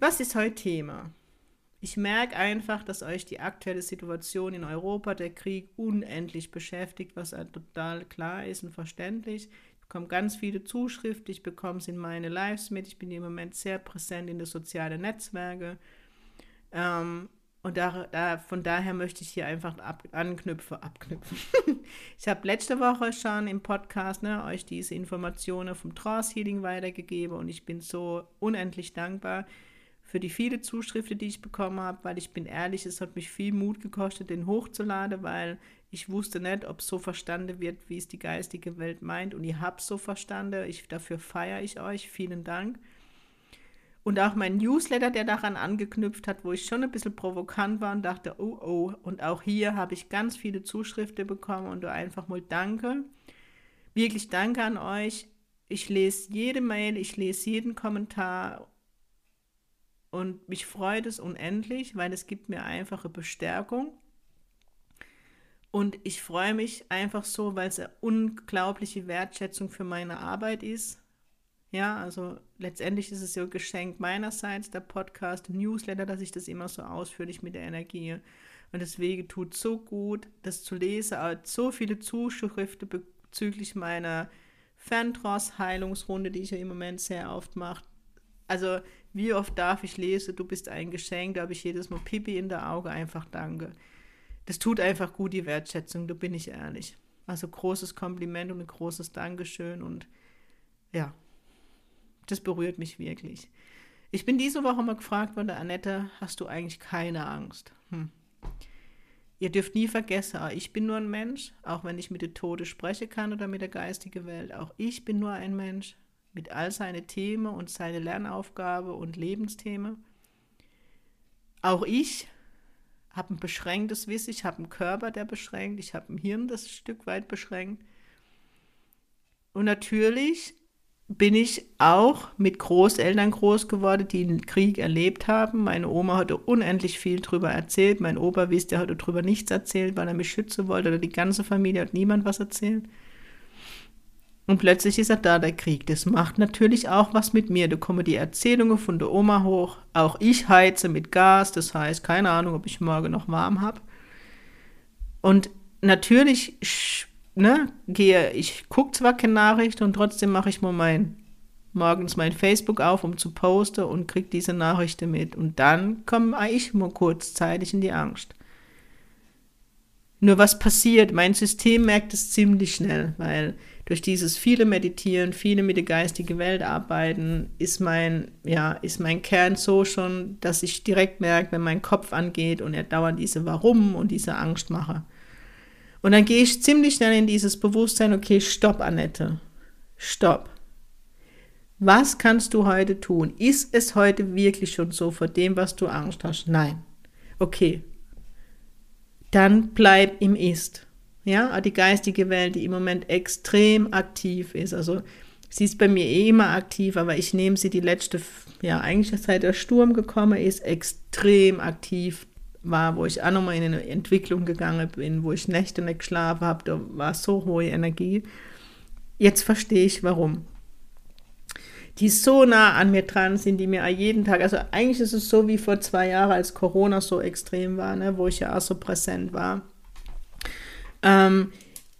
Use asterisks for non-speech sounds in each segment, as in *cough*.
Was ist heute Thema? Ich merke einfach, dass euch die aktuelle Situation in Europa, der Krieg, unendlich beschäftigt, was total klar ist und verständlich bekomme ganz viele Zuschriften, ich bekomme es in meine Lives mit, ich bin im Moment sehr präsent in den sozialen Netzwerken. Ähm, und da, da, von daher möchte ich hier einfach ab, anknüpfen, abknüpfen. *laughs* ich habe letzte Woche schon im Podcast ne, euch diese Informationen vom Trance Healing weitergegeben und ich bin so unendlich dankbar für die viele Zuschriften, die ich bekommen habe, weil ich bin ehrlich, es hat mich viel Mut gekostet, den hochzuladen, weil ich wusste nicht, ob es so verstanden wird, wie es die geistige Welt meint. Und ihr habt es so verstanden. Ich, dafür feiere ich euch. Vielen Dank. Und auch mein Newsletter, der daran angeknüpft hat, wo ich schon ein bisschen provokant war und dachte, oh oh. Und auch hier habe ich ganz viele Zuschriften bekommen und einfach mal danke. Wirklich danke an euch. Ich lese jede Mail, ich lese jeden Kommentar und mich freut es unendlich, weil es gibt mir einfache Bestärkung. Und ich freue mich einfach so, weil es eine unglaubliche Wertschätzung für meine Arbeit ist. Ja, also letztendlich ist es ja ein Geschenk meinerseits, der Podcast, Newsletter, dass ich das immer so ausführlich mit der Energie. Und deswegen tut so gut, das zu lesen. so viele Zuschriften bezüglich meiner Ferntross-Heilungsrunde, die ich ja im Moment sehr oft mache. Also, wie oft darf ich lesen, du bist ein Geschenk, da habe ich jedes Mal Pipi in der Auge, einfach danke das tut einfach gut, die Wertschätzung, da bin ich ehrlich. Also großes Kompliment und ein großes Dankeschön und ja, das berührt mich wirklich. Ich bin diese Woche mal gefragt worden, Annette, hast du eigentlich keine Angst? Hm. Ihr dürft nie vergessen, ich bin nur ein Mensch, auch wenn ich mit der Tode sprechen kann oder mit der geistigen Welt. Auch ich bin nur ein Mensch mit all seinen Themen und seine Lernaufgabe und Lebensthemen. Auch ich habe ein beschränktes Wissen, ich habe einen Körper, der beschränkt, ich habe ein Hirn, das ein Stück weit beschränkt. Und natürlich bin ich auch mit Großeltern groß geworden, die den Krieg erlebt haben. Meine Oma hatte unendlich viel darüber erzählt. Mein Opa wisst, der hatte darüber nichts erzählt, weil er mich schützen wollte. Oder die ganze Familie hat niemand was erzählt. Und plötzlich ist er da, der Krieg. Das macht natürlich auch was mit mir. Da kommen die Erzählungen von der Oma hoch. Auch ich heize mit Gas, das heißt, keine Ahnung, ob ich morgen noch warm habe. Und natürlich ne, gehe, ich gucke zwar keine Nachricht und trotzdem mache ich mal mein, morgens mein Facebook auf, um zu posten und kriege diese Nachrichten mit. Und dann komme ich mal kurzzeitig in die Angst. Nur was passiert? Mein System merkt es ziemlich schnell, weil durch dieses viele Meditieren, viele mit der geistigen Welt arbeiten, ist mein, ja, ist mein Kern so schon, dass ich direkt merke, wenn mein Kopf angeht und er dauernd diese Warum und diese Angst mache. Und dann gehe ich ziemlich schnell in dieses Bewusstsein, okay, stopp, Annette, stopp. Was kannst du heute tun? Ist es heute wirklich schon so vor dem, was du Angst hast? Nein. Okay. Dann bleib im Ist ja, die geistige Welt, die im Moment extrem aktiv ist. Also sie ist bei mir eh immer aktiv, aber ich nehme sie die letzte, ja, eigentlich seit der Sturm gekommen ist, extrem aktiv war, wo ich auch nochmal in eine Entwicklung gegangen bin, wo ich Nächte nicht geschlafen habe, da war so hohe Energie. Jetzt verstehe ich, warum. Die so nah an mir dran sind, die mir jeden Tag, also eigentlich ist es so wie vor zwei Jahren, als Corona so extrem war, ne, wo ich ja auch so präsent war ähm,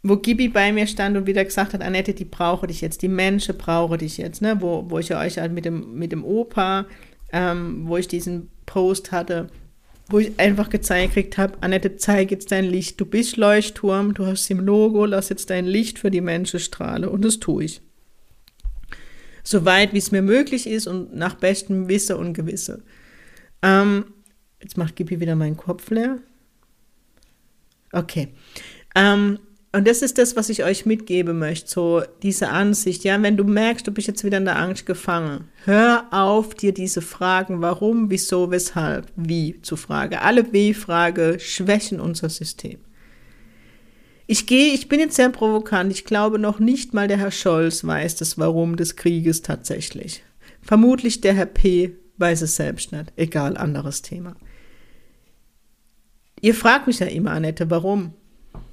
wo Gibi bei mir stand und wieder gesagt hat, Annette, die brauche dich jetzt, die Menschen brauche dich jetzt, ne? wo, wo ich euch halt mit dem, mit dem Opa, ähm, wo ich diesen Post hatte, wo ich einfach gezeigt habe, Annette, zeig jetzt dein Licht, du bist Leuchtturm, du hast im Logo, lass jetzt dein Licht für die Menschen strahlen und das tue ich. Soweit wie es mir möglich ist und nach bestem Wissen und Gewisse. Ähm, jetzt macht Gibi wieder meinen Kopf leer. Okay. Ähm, und das ist das, was ich euch mitgeben möchte, so diese Ansicht, ja, wenn du merkst, du bist jetzt wieder in der Angst gefangen, hör auf, dir diese Fragen, warum, wieso, weshalb, wie zu fragen. Alle W-Frage schwächen unser System. Ich gehe, ich bin jetzt sehr provokant, ich glaube noch nicht mal der Herr Scholz weiß das Warum des Krieges tatsächlich. Vermutlich der Herr P weiß es selbst nicht, egal, anderes Thema. Ihr fragt mich ja immer, Annette, warum?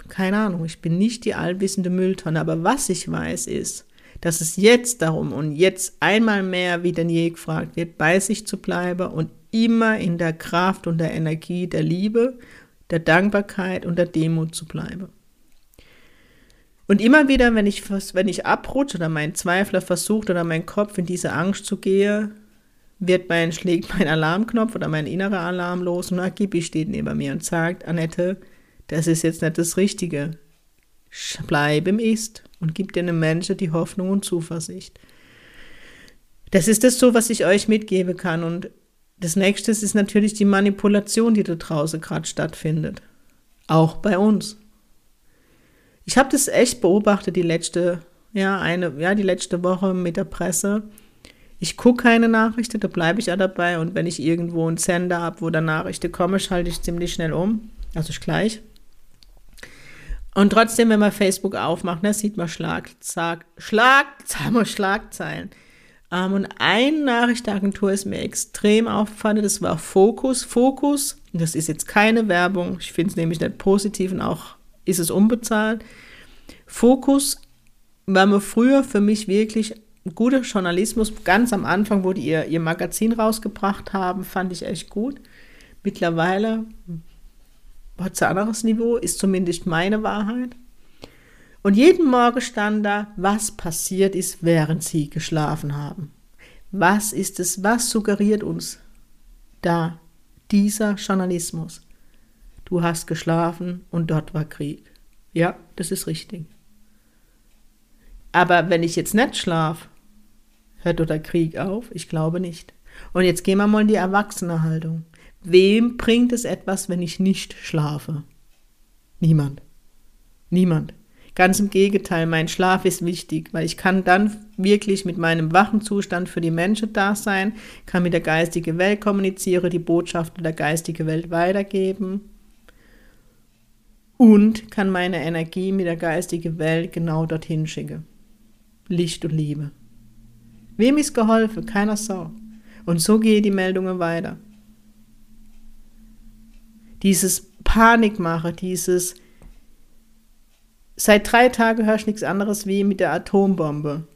Keine Ahnung, ich bin nicht die allwissende Mülltonne, aber was ich weiß ist, dass es jetzt darum und jetzt einmal mehr wie denn je gefragt wird, bei sich zu bleiben und immer in der Kraft und der Energie der Liebe, der Dankbarkeit und der Demut zu bleiben. Und immer wieder, wenn ich, wenn ich abrutsche oder mein Zweifler versucht oder mein Kopf in diese Angst zu gehen, wird mein, schlägt mein Alarmknopf oder mein innerer Alarm los und Agibi steht neben mir und sagt, Annette, das ist jetzt nicht das Richtige. Bleib im Ist und gib dir einem Menschen die Hoffnung und Zuversicht. Das ist das so, was ich euch mitgeben kann. Und das nächste ist natürlich die Manipulation, die da draußen gerade stattfindet. Auch bei uns. Ich habe das echt beobachtet, die letzte, ja, eine, ja, die letzte Woche mit der Presse. Ich gucke keine Nachrichten, da bleibe ich ja dabei. Und wenn ich irgendwo einen Sender habe, wo da Nachrichten kommen, schalte ich ziemlich schnell um. Also ich gleich. Und trotzdem, wenn man Facebook aufmacht, ne, sieht man Schlag, Schlag, Schlag, *laughs* Schlagzeilen. Ähm, und eine Nachrichtenagentur ist mir extrem aufgefallen, das war Focus. Focus, das ist jetzt keine Werbung, ich finde es nämlich nicht positiv und auch ist es unbezahlt. Focus war mir früher für mich wirklich guter Journalismus. Ganz am Anfang, wo die ihr, ihr Magazin rausgebracht haben, fand ich echt gut. Mittlerweile hat ein anderes Niveau, ist zumindest meine Wahrheit. Und jeden Morgen stand da, was passiert ist, während sie geschlafen haben. Was ist es, was suggeriert uns da dieser Journalismus? Du hast geschlafen und dort war Krieg. Ja, das ist richtig. Aber wenn ich jetzt nicht schlafe, hört der Krieg auf? Ich glaube nicht. Und jetzt gehen wir mal in die Erwachsenehaltung. Wem bringt es etwas, wenn ich nicht schlafe? Niemand. Niemand. Ganz im Gegenteil, mein Schlaf ist wichtig, weil ich kann dann wirklich mit meinem wachen Zustand für die Menschen da sein, kann mit der geistigen Welt kommunizieren, die Botschaften der geistigen Welt weitergeben und kann meine Energie mit der geistigen Welt genau dorthin schicken. Licht und Liebe. Wem ist geholfen? Keiner Sau. Und so gehen die Meldungen weiter dieses Panikmache, dieses seit drei Tagen hörst du nichts anderes wie mit der Atombombe.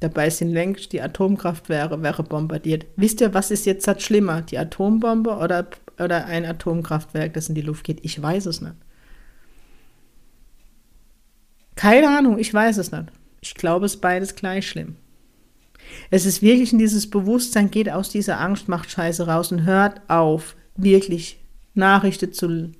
Dabei sind längst die Atomkraftwerke wäre bombardiert. Wisst ihr, was ist jetzt das schlimmer? Die Atombombe oder, oder ein Atomkraftwerk, das in die Luft geht? Ich weiß es nicht. Keine Ahnung, ich weiß es nicht. Ich glaube, es ist beides gleich schlimm. Es ist wirklich in dieses Bewusstsein, geht aus dieser Angst, macht Scheiße raus und hört auf, wirklich Nachrichten zu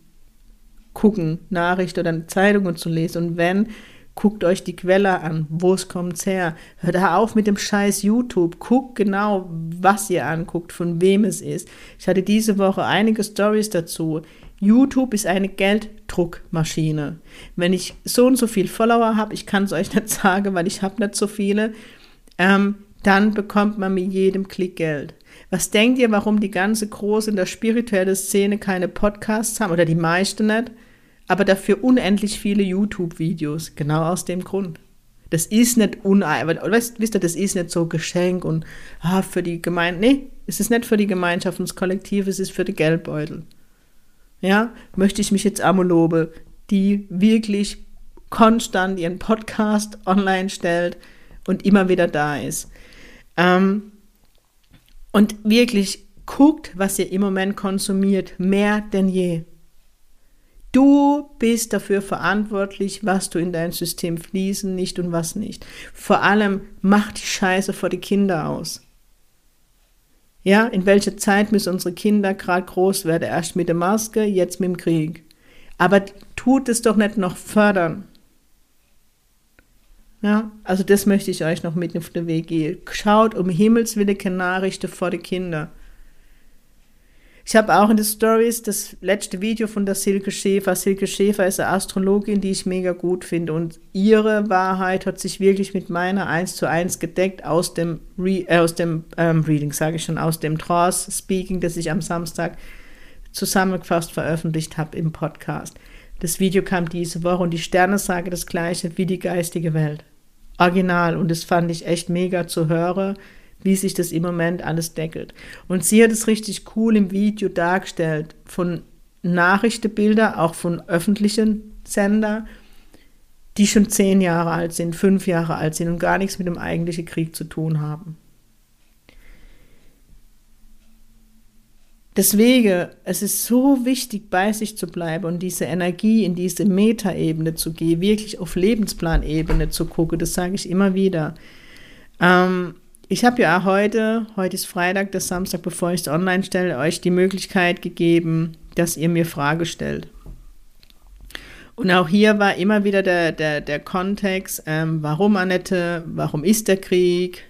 gucken, Nachrichten oder Zeitungen zu lesen. Und wenn, guckt euch die Quelle an, wo es kommt her. Hört auf mit dem scheiß YouTube. Guckt genau, was ihr anguckt, von wem es ist. Ich hatte diese Woche einige Stories dazu. YouTube ist eine Gelddruckmaschine. Wenn ich so und so viel Follower habe, ich kann es euch *laughs* nicht sagen, weil ich habe nicht so viele, ähm, dann bekommt man mit jedem Klick Geld. Was denkt ihr, warum die ganze große in der spirituellen Szene keine Podcasts haben oder die meisten nicht, aber dafür unendlich viele YouTube-Videos? Genau aus dem Grund. Das ist nicht uneiweiß, weißt, wisst ihr, das ist nicht so Geschenk und ah, für die Gemeinde. Nee, es ist nicht für die Gemeinschaft und das Kollektiv, es ist für die Geldbeutel. Ja, möchte ich mich jetzt loben, die wirklich konstant ihren Podcast online stellt und immer wieder da ist. Ähm, und wirklich guckt, was ihr im Moment konsumiert, mehr denn je. Du bist dafür verantwortlich, was du in dein System fließen, nicht und was nicht. Vor allem mach die Scheiße vor die Kinder aus. Ja, in welcher Zeit müssen unsere Kinder gerade groß werden? Erst mit der Maske, jetzt mit dem Krieg. Aber tut es doch nicht noch fördern. Ja, also das möchte ich euch noch mit auf den Weg geben. Schaut um Himmels Willen keine Nachrichten vor die Kinder. Ich habe auch in den Stories das letzte Video von der Silke Schäfer. Silke Schäfer ist eine Astrologin, die ich mega gut finde. Und ihre Wahrheit hat sich wirklich mit meiner eins zu eins gedeckt aus dem, Re äh, aus dem ähm, Reading, sage ich schon, aus dem Trance Speaking, das ich am Samstag zusammengefasst veröffentlicht habe im Podcast. Das Video kam diese Woche und die Sterne sagen das gleiche wie die geistige Welt. Original. Und das fand ich echt mega zu hören wie sich das im Moment alles deckelt. Und sie hat es richtig cool im Video dargestellt, von Nachrichtenbilder, auch von öffentlichen Sender, die schon zehn Jahre alt sind, fünf Jahre alt sind und gar nichts mit dem eigentlichen Krieg zu tun haben. Deswegen, es ist so wichtig, bei sich zu bleiben und diese Energie in diese Metaebene zu gehen, wirklich auf Lebensplanebene zu gucken, das sage ich immer wieder. Ähm, ich habe ja heute, heute ist Freitag, das Samstag, bevor ich es online stelle, euch die Möglichkeit gegeben, dass ihr mir Frage stellt. Und auch hier war immer wieder der, der, der Kontext, ähm, warum Annette, warum ist der Krieg,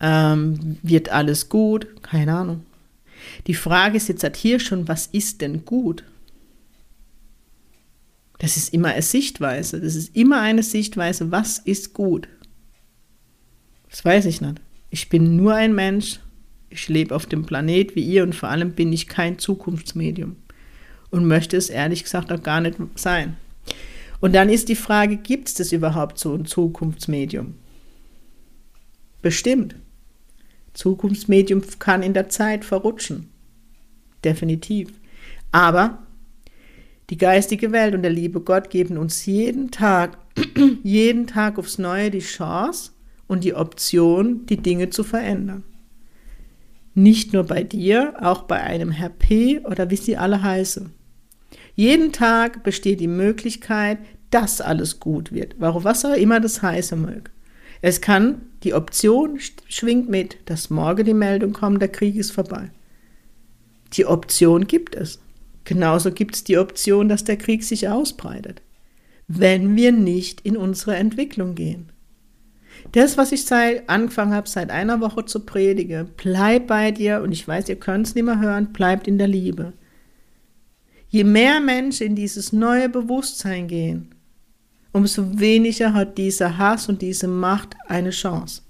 ähm, wird alles gut, keine Ahnung. Die Frage ist jetzt halt hier schon, was ist denn gut? Das ist immer eine Sichtweise, das ist immer eine Sichtweise, was ist gut? Das weiß ich nicht. Ich bin nur ein Mensch, ich lebe auf dem Planet wie ihr und vor allem bin ich kein Zukunftsmedium und möchte es ehrlich gesagt auch gar nicht sein. Und dann ist die Frage, gibt es das überhaupt so ein Zukunftsmedium? Bestimmt. Zukunftsmedium kann in der Zeit verrutschen. Definitiv. Aber die geistige Welt und der liebe Gott geben uns jeden Tag, *clears throat* jeden Tag aufs Neue die Chance, und die Option, die Dinge zu verändern. Nicht nur bei dir, auch bei einem Herr P oder wie sie alle heißen. Jeden Tag besteht die Möglichkeit, dass alles gut wird, warum was auch immer das heißen mag. Es kann, die Option schwingt mit, dass morgen die Meldung kommt, der Krieg ist vorbei. Die Option gibt es. Genauso gibt es die Option, dass der Krieg sich ausbreitet, wenn wir nicht in unsere Entwicklung gehen. Das, was ich seit, angefangen habe, seit einer Woche zu predigen, bleib bei dir und ich weiß, ihr könnt es nicht mehr hören, bleibt in der Liebe. Je mehr Menschen in dieses neue Bewusstsein gehen, umso weniger hat dieser Hass und diese Macht eine Chance.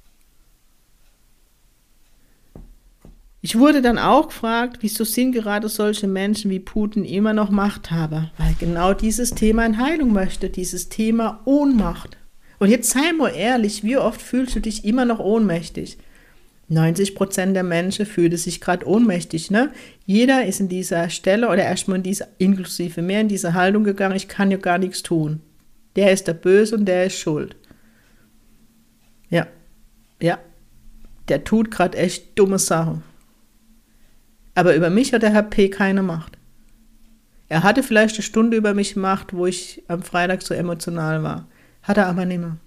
Ich wurde dann auch gefragt, wieso sind gerade solche Menschen wie Putin immer noch Machthaber? Weil genau dieses Thema in Heilung möchte, dieses Thema Ohnmacht. Und jetzt sei mal ehrlich, wie oft fühlst du dich immer noch ohnmächtig? 90 Prozent der Menschen fühlen sich gerade ohnmächtig. Ne? Jeder ist in dieser Stelle oder erstmal in dieser, inklusive mehr in diese Haltung gegangen, ich kann ja gar nichts tun. Der ist der Böse und der ist schuld. Ja, ja, der tut gerade echt dumme Sachen. Aber über mich hat der Herr P. keine Macht. Er hatte vielleicht eine Stunde über mich Macht, wo ich am Freitag so emotional war. Hat er aber nicht mehr.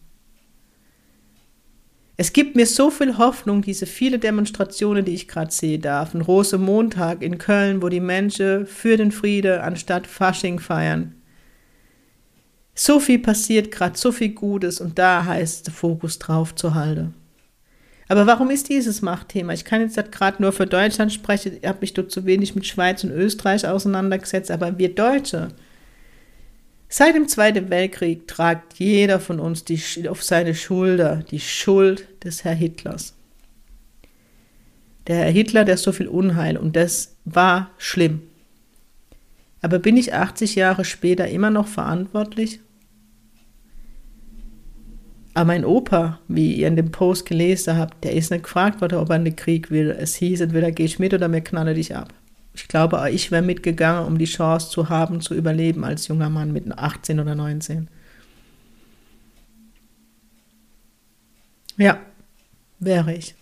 Es gibt mir so viel Hoffnung, diese viele Demonstrationen, die ich gerade sehe darf. Ein Rosemontag in Köln, wo die Menschen für den Friede anstatt Fasching feiern. So viel passiert gerade, so viel Gutes und da heißt der Fokus drauf zu halten. Aber warum ist dieses Machtthema? Ich kann jetzt gerade nur für Deutschland sprechen, ich habe mich dort zu wenig mit Schweiz und Österreich auseinandergesetzt, aber wir Deutsche, Seit dem Zweiten Weltkrieg tragt jeder von uns die, auf seine Schulter die Schuld des Herr Hitlers. Der Herr Hitler, der so viel Unheil und das war schlimm. Aber bin ich 80 Jahre später immer noch verantwortlich? Aber mein Opa, wie ihr in dem Post gelesen habt, der ist nicht gefragt worden, ob er in den Krieg will. Es hieß, entweder gehe ich mit oder mir knalle dich ab. Ich glaube, ich wäre mitgegangen, um die Chance zu haben, zu überleben als junger Mann mit 18 oder 19. Ja, wäre ich.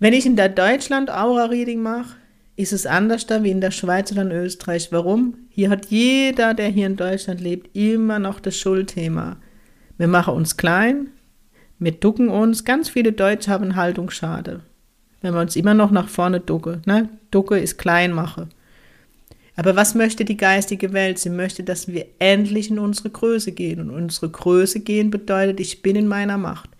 Wenn ich in der Deutschland Aura-Reading mache, ist es anders da wie in der Schweiz oder in Österreich. Warum? Hier hat jeder, der hier in Deutschland lebt, immer noch das Schuldthema. Wir machen uns klein, wir ducken uns. Ganz viele Deutsche haben Haltungsschade wenn wir uns immer noch nach vorne ducken. Ne? Ducke ist Kleinmache. Aber was möchte die geistige Welt? Sie möchte, dass wir endlich in unsere Größe gehen. Und unsere Größe gehen bedeutet, ich bin in meiner Macht.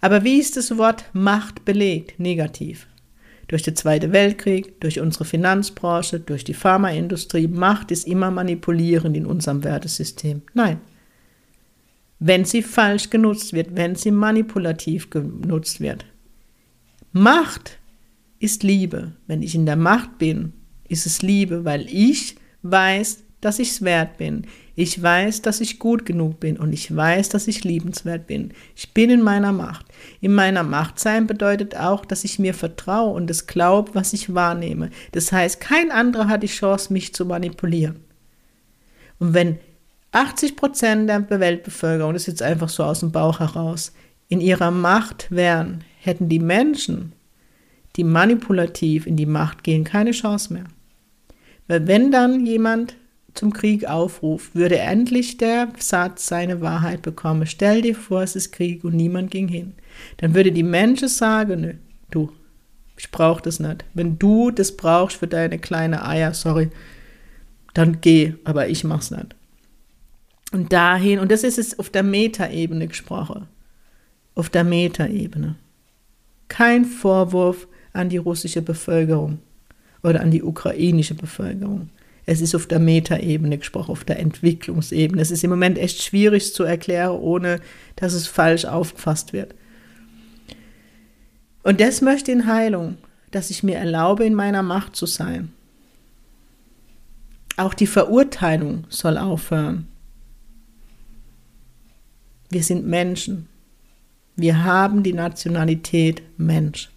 Aber wie ist das Wort Macht belegt? Negativ. Durch den Zweiten Weltkrieg, durch unsere Finanzbranche, durch die Pharmaindustrie. Macht ist immer manipulierend in unserem Wertesystem. Nein. Wenn sie falsch genutzt wird, wenn sie manipulativ genutzt wird. Macht ist Liebe. Wenn ich in der Macht bin, ist es Liebe, weil ich weiß, dass ich es wert bin. Ich weiß, dass ich gut genug bin und ich weiß, dass ich liebenswert bin. Ich bin in meiner Macht. In meiner Macht sein bedeutet auch, dass ich mir vertraue und es glaube, was ich wahrnehme. Das heißt, kein anderer hat die Chance, mich zu manipulieren. Und wenn 80 Prozent der Weltbevölkerung, das ist jetzt einfach so aus dem Bauch heraus, in ihrer Macht wären, hätten die Menschen, die manipulativ in die Macht gehen, keine Chance mehr. Weil wenn dann jemand zum Krieg aufruft, würde endlich der Satz seine Wahrheit bekommen. Stell dir vor, es ist Krieg und niemand ging hin. Dann würde die Menschen sagen, nö, du, ich brauche das nicht. Wenn du das brauchst für deine kleine Eier, sorry, dann geh, aber ich mach's nicht. Und dahin, und das ist es auf der Metaebene gesprochen. Auf der Metaebene. Kein Vorwurf an die russische Bevölkerung oder an die ukrainische Bevölkerung. Es ist auf der Metaebene gesprochen, auf der Entwicklungsebene. Es ist im Moment echt schwierig zu erklären, ohne dass es falsch aufgefasst wird. Und das möchte in Heilung, dass ich mir erlaube, in meiner Macht zu sein. Auch die Verurteilung soll aufhören. Wir sind Menschen. Wir haben die Nationalität Mensch.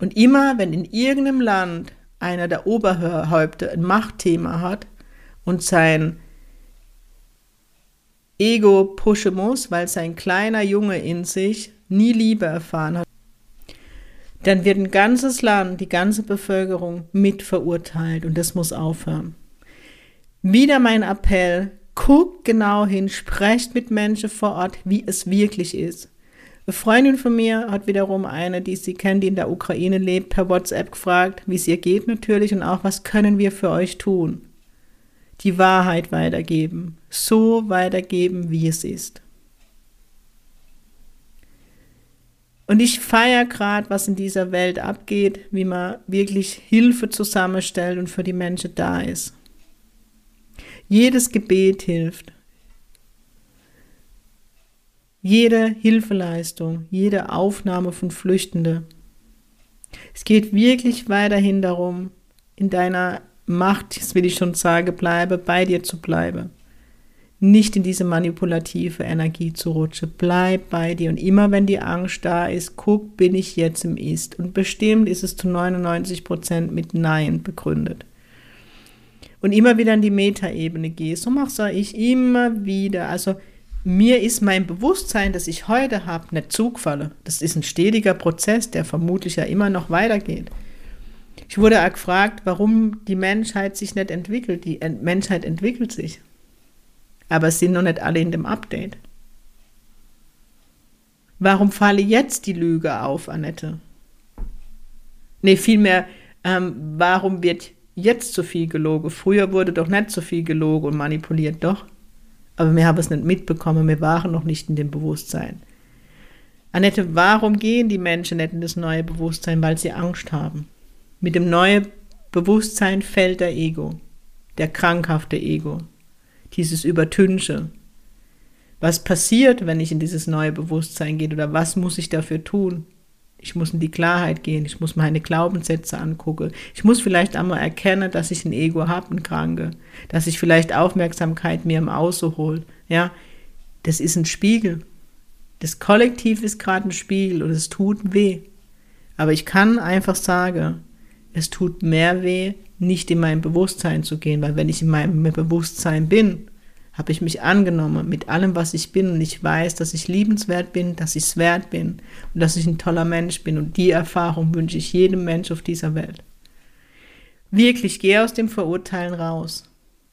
Und immer, wenn in irgendeinem Land einer der Oberhäupter ein Machtthema hat und sein Ego pushen muss, weil sein kleiner Junge in sich nie Liebe erfahren hat, dann wird ein ganzes Land, die ganze Bevölkerung mit verurteilt und das muss aufhören. Wieder mein Appell, guckt genau hin, sprecht mit Menschen vor Ort, wie es wirklich ist. Eine Freundin von mir hat wiederum eine, die sie kennt, die in der Ukraine lebt, per WhatsApp gefragt, wie es ihr geht natürlich und auch, was können wir für euch tun? Die Wahrheit weitergeben, so weitergeben, wie es ist. Und ich feiere gerade, was in dieser Welt abgeht, wie man wirklich Hilfe zusammenstellt und für die Menschen da ist. Jedes Gebet hilft. Jede Hilfeleistung, jede Aufnahme von Flüchtenden. Es geht wirklich weiterhin darum, in deiner Macht, das will ich schon sagen, bleibe, bei dir zu bleiben. Nicht in diese manipulative Energie zu rutschen. Bleib bei dir. Und immer wenn die Angst da ist, guck, bin ich jetzt im Ist. Und bestimmt ist es zu 99 Prozent mit Nein begründet. Und immer wieder in die Metaebene gehst. So mache ich immer wieder. Also mir ist mein Bewusstsein, das ich heute habe, nicht zugefallen. Das ist ein stetiger Prozess, der vermutlich ja immer noch weitergeht. Ich wurde auch gefragt, warum die Menschheit sich nicht entwickelt. Die Menschheit entwickelt sich. Aber es sind noch nicht alle in dem Update. Warum falle jetzt die Lüge auf, Annette? Nee, vielmehr, ähm, warum wird jetzt so viel gelogen? Früher wurde doch nicht so viel gelogen und manipuliert, doch. Aber wir haben es nicht mitbekommen, wir waren noch nicht in dem Bewusstsein. Annette, warum gehen die Menschen nicht in das neue Bewusstsein? Weil sie Angst haben. Mit dem neuen Bewusstsein fällt der Ego, der krankhafte Ego, dieses Übertünche. Was passiert, wenn ich in dieses neue Bewusstsein gehe oder was muss ich dafür tun? Ich muss in die Klarheit gehen, ich muss meine Glaubenssätze angucken. Ich muss vielleicht einmal erkennen, dass ich ein Ego habe, ein Kranke, dass ich vielleicht Aufmerksamkeit mir im Außen hole. Ja, das ist ein Spiegel. Das Kollektiv ist gerade ein Spiegel und es tut weh. Aber ich kann einfach sagen, es tut mehr weh, nicht in mein Bewusstsein zu gehen, weil wenn ich in meinem Bewusstsein bin, habe ich mich angenommen mit allem, was ich bin und ich weiß, dass ich liebenswert bin, dass ich es wert bin und dass ich ein toller Mensch bin und die Erfahrung wünsche ich jedem Mensch auf dieser Welt. Wirklich, geh aus dem Verurteilen raus.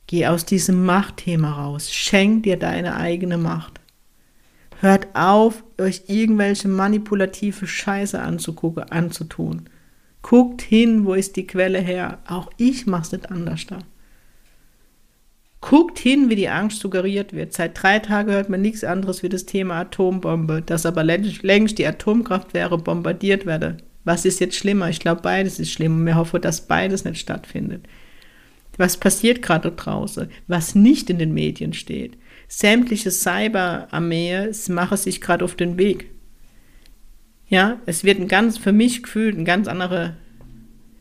Geh aus diesem Machtthema raus. Schenk dir deine eigene Macht. Hört auf, euch irgendwelche manipulative Scheiße anzugucken, anzutun. Guckt hin, wo ist die Quelle her. Auch ich mach's nicht anders da. Guckt hin, wie die Angst suggeriert wird. Seit drei Tagen hört man nichts anderes wie das Thema Atombombe, dass aber längst die Atomkraftwerke bombardiert werden. Was ist jetzt schlimmer? Ich glaube, beides ist schlimm und mir hoffe, dass beides nicht stattfindet. Was passiert gerade draußen? Was nicht in den Medien steht? Sämtliche Cyberarmee machen sich gerade auf den Weg. Ja, es wird ein ganz, für mich gefühlt, eine ganz andere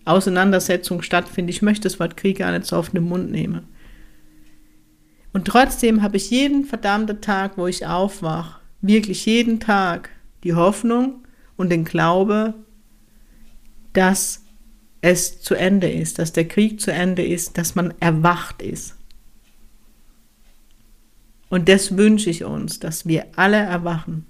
Auseinandersetzung stattfinden. Ich möchte das Wort Krieg gar nicht so auf den Mund nehmen. Und trotzdem habe ich jeden verdammten Tag, wo ich aufwache, wirklich jeden Tag die Hoffnung und den Glaube, dass es zu Ende ist, dass der Krieg zu Ende ist, dass man erwacht ist. Und das wünsche ich uns, dass wir alle erwachen.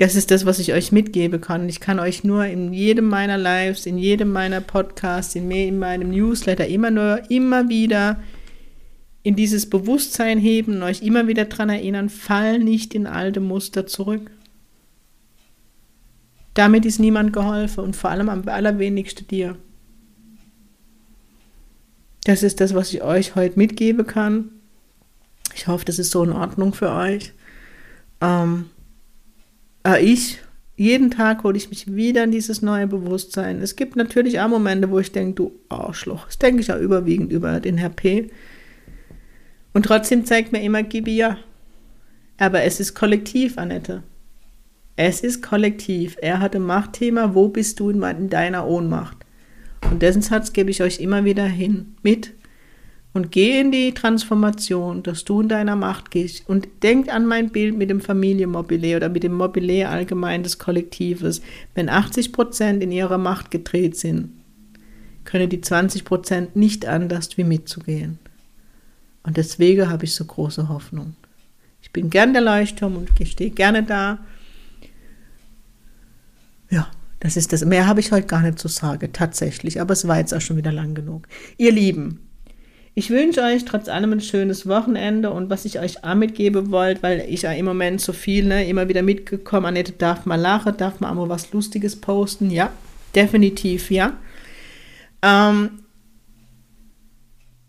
Das ist das, was ich euch mitgeben kann. Ich kann euch nur in jedem meiner Lives, in jedem meiner Podcasts, in, in meinem Newsletter immer nur, immer wieder in dieses Bewusstsein heben und euch immer wieder daran erinnern, fall nicht in alte Muster zurück. Damit ist niemand geholfen und vor allem am allerwenigsten dir. Das ist das, was ich euch heute mitgeben kann. Ich hoffe, das ist so in Ordnung für euch. Ähm, äh, ich, jeden Tag hole ich mich wieder in dieses neue Bewusstsein. Es gibt natürlich auch Momente, wo ich denke, du Arschloch. Das denke ich ja überwiegend über den Herr P. Und trotzdem zeigt mir immer, Gibi ja. Aber es ist kollektiv, Annette. Es ist kollektiv. Er hatte Machtthema. Wo bist du in, in deiner Ohnmacht? Und dessen Satz gebe ich euch immer wieder hin mit. Und geh in die Transformation, dass du in deiner Macht gehst. Und denk an mein Bild mit dem Familienmobilier oder mit dem Mobilier allgemein des Kollektives. Wenn 80 Prozent in ihrer Macht gedreht sind, können die 20 Prozent nicht anders, wie mitzugehen. Und deswegen habe ich so große Hoffnung. Ich bin gern der Leuchtturm und ich stehe gerne da ja, das ist das. Mehr habe ich heute gar nicht zu sagen, tatsächlich. Aber es war jetzt auch schon wieder lang genug. Ihr Lieben, ich wünsche euch trotz allem ein schönes Wochenende und was ich euch auch mitgeben wollte, weil ich ja im Moment so viel, ne, immer wieder mitgekommen, Annette darf mal lachen, darf mal was Lustiges posten. Ja, definitiv, ja. Ähm,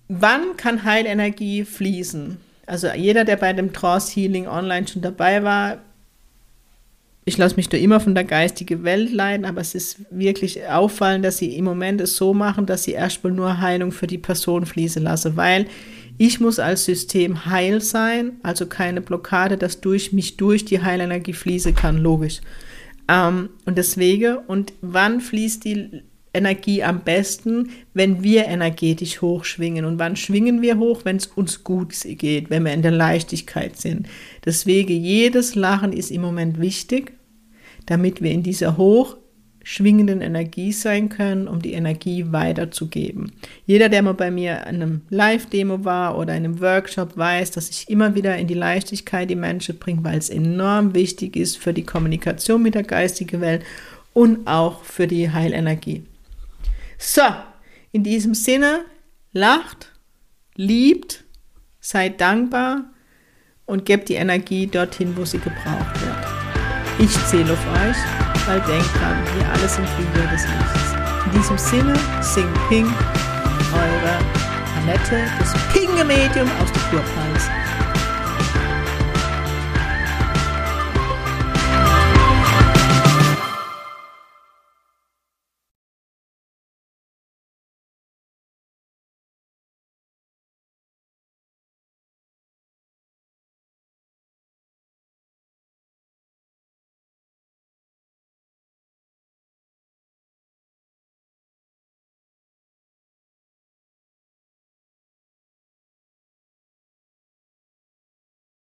wann kann Heilenergie fließen? Also jeder, der bei dem Trance Healing Online schon dabei war, ich lasse mich da immer von der geistigen Welt leiden, aber es ist wirklich auffallend, dass sie im Moment es so machen, dass sie erstmal nur Heilung für die Person fließen lassen, weil ich muss als System heil sein, also keine Blockade, dass durch mich durch die Heilenergie fließen kann, logisch. Ähm, und deswegen, und wann fließt die Energie am besten, wenn wir energetisch hochschwingen. Und wann schwingen wir hoch? Wenn es uns gut geht, wenn wir in der Leichtigkeit sind. Deswegen, jedes Lachen ist im Moment wichtig, damit wir in dieser hochschwingenden Energie sein können, um die Energie weiterzugeben. Jeder, der mal bei mir an einem Live-Demo war oder in einem Workshop, weiß, dass ich immer wieder in die Leichtigkeit die Menschen bringe, weil es enorm wichtig ist für die Kommunikation mit der geistigen Welt und auch für die Heilenergie. So, in diesem Sinne, lacht, liebt, seid dankbar und gebt die Energie dorthin, wo sie gebraucht wird. Ich zähle auf euch, weil denkt dran, wir alle sind Krieger des Lichts. In diesem Sinne, sing Ping, eure Annette, das Pinge-Medium aus der Kurpfalz.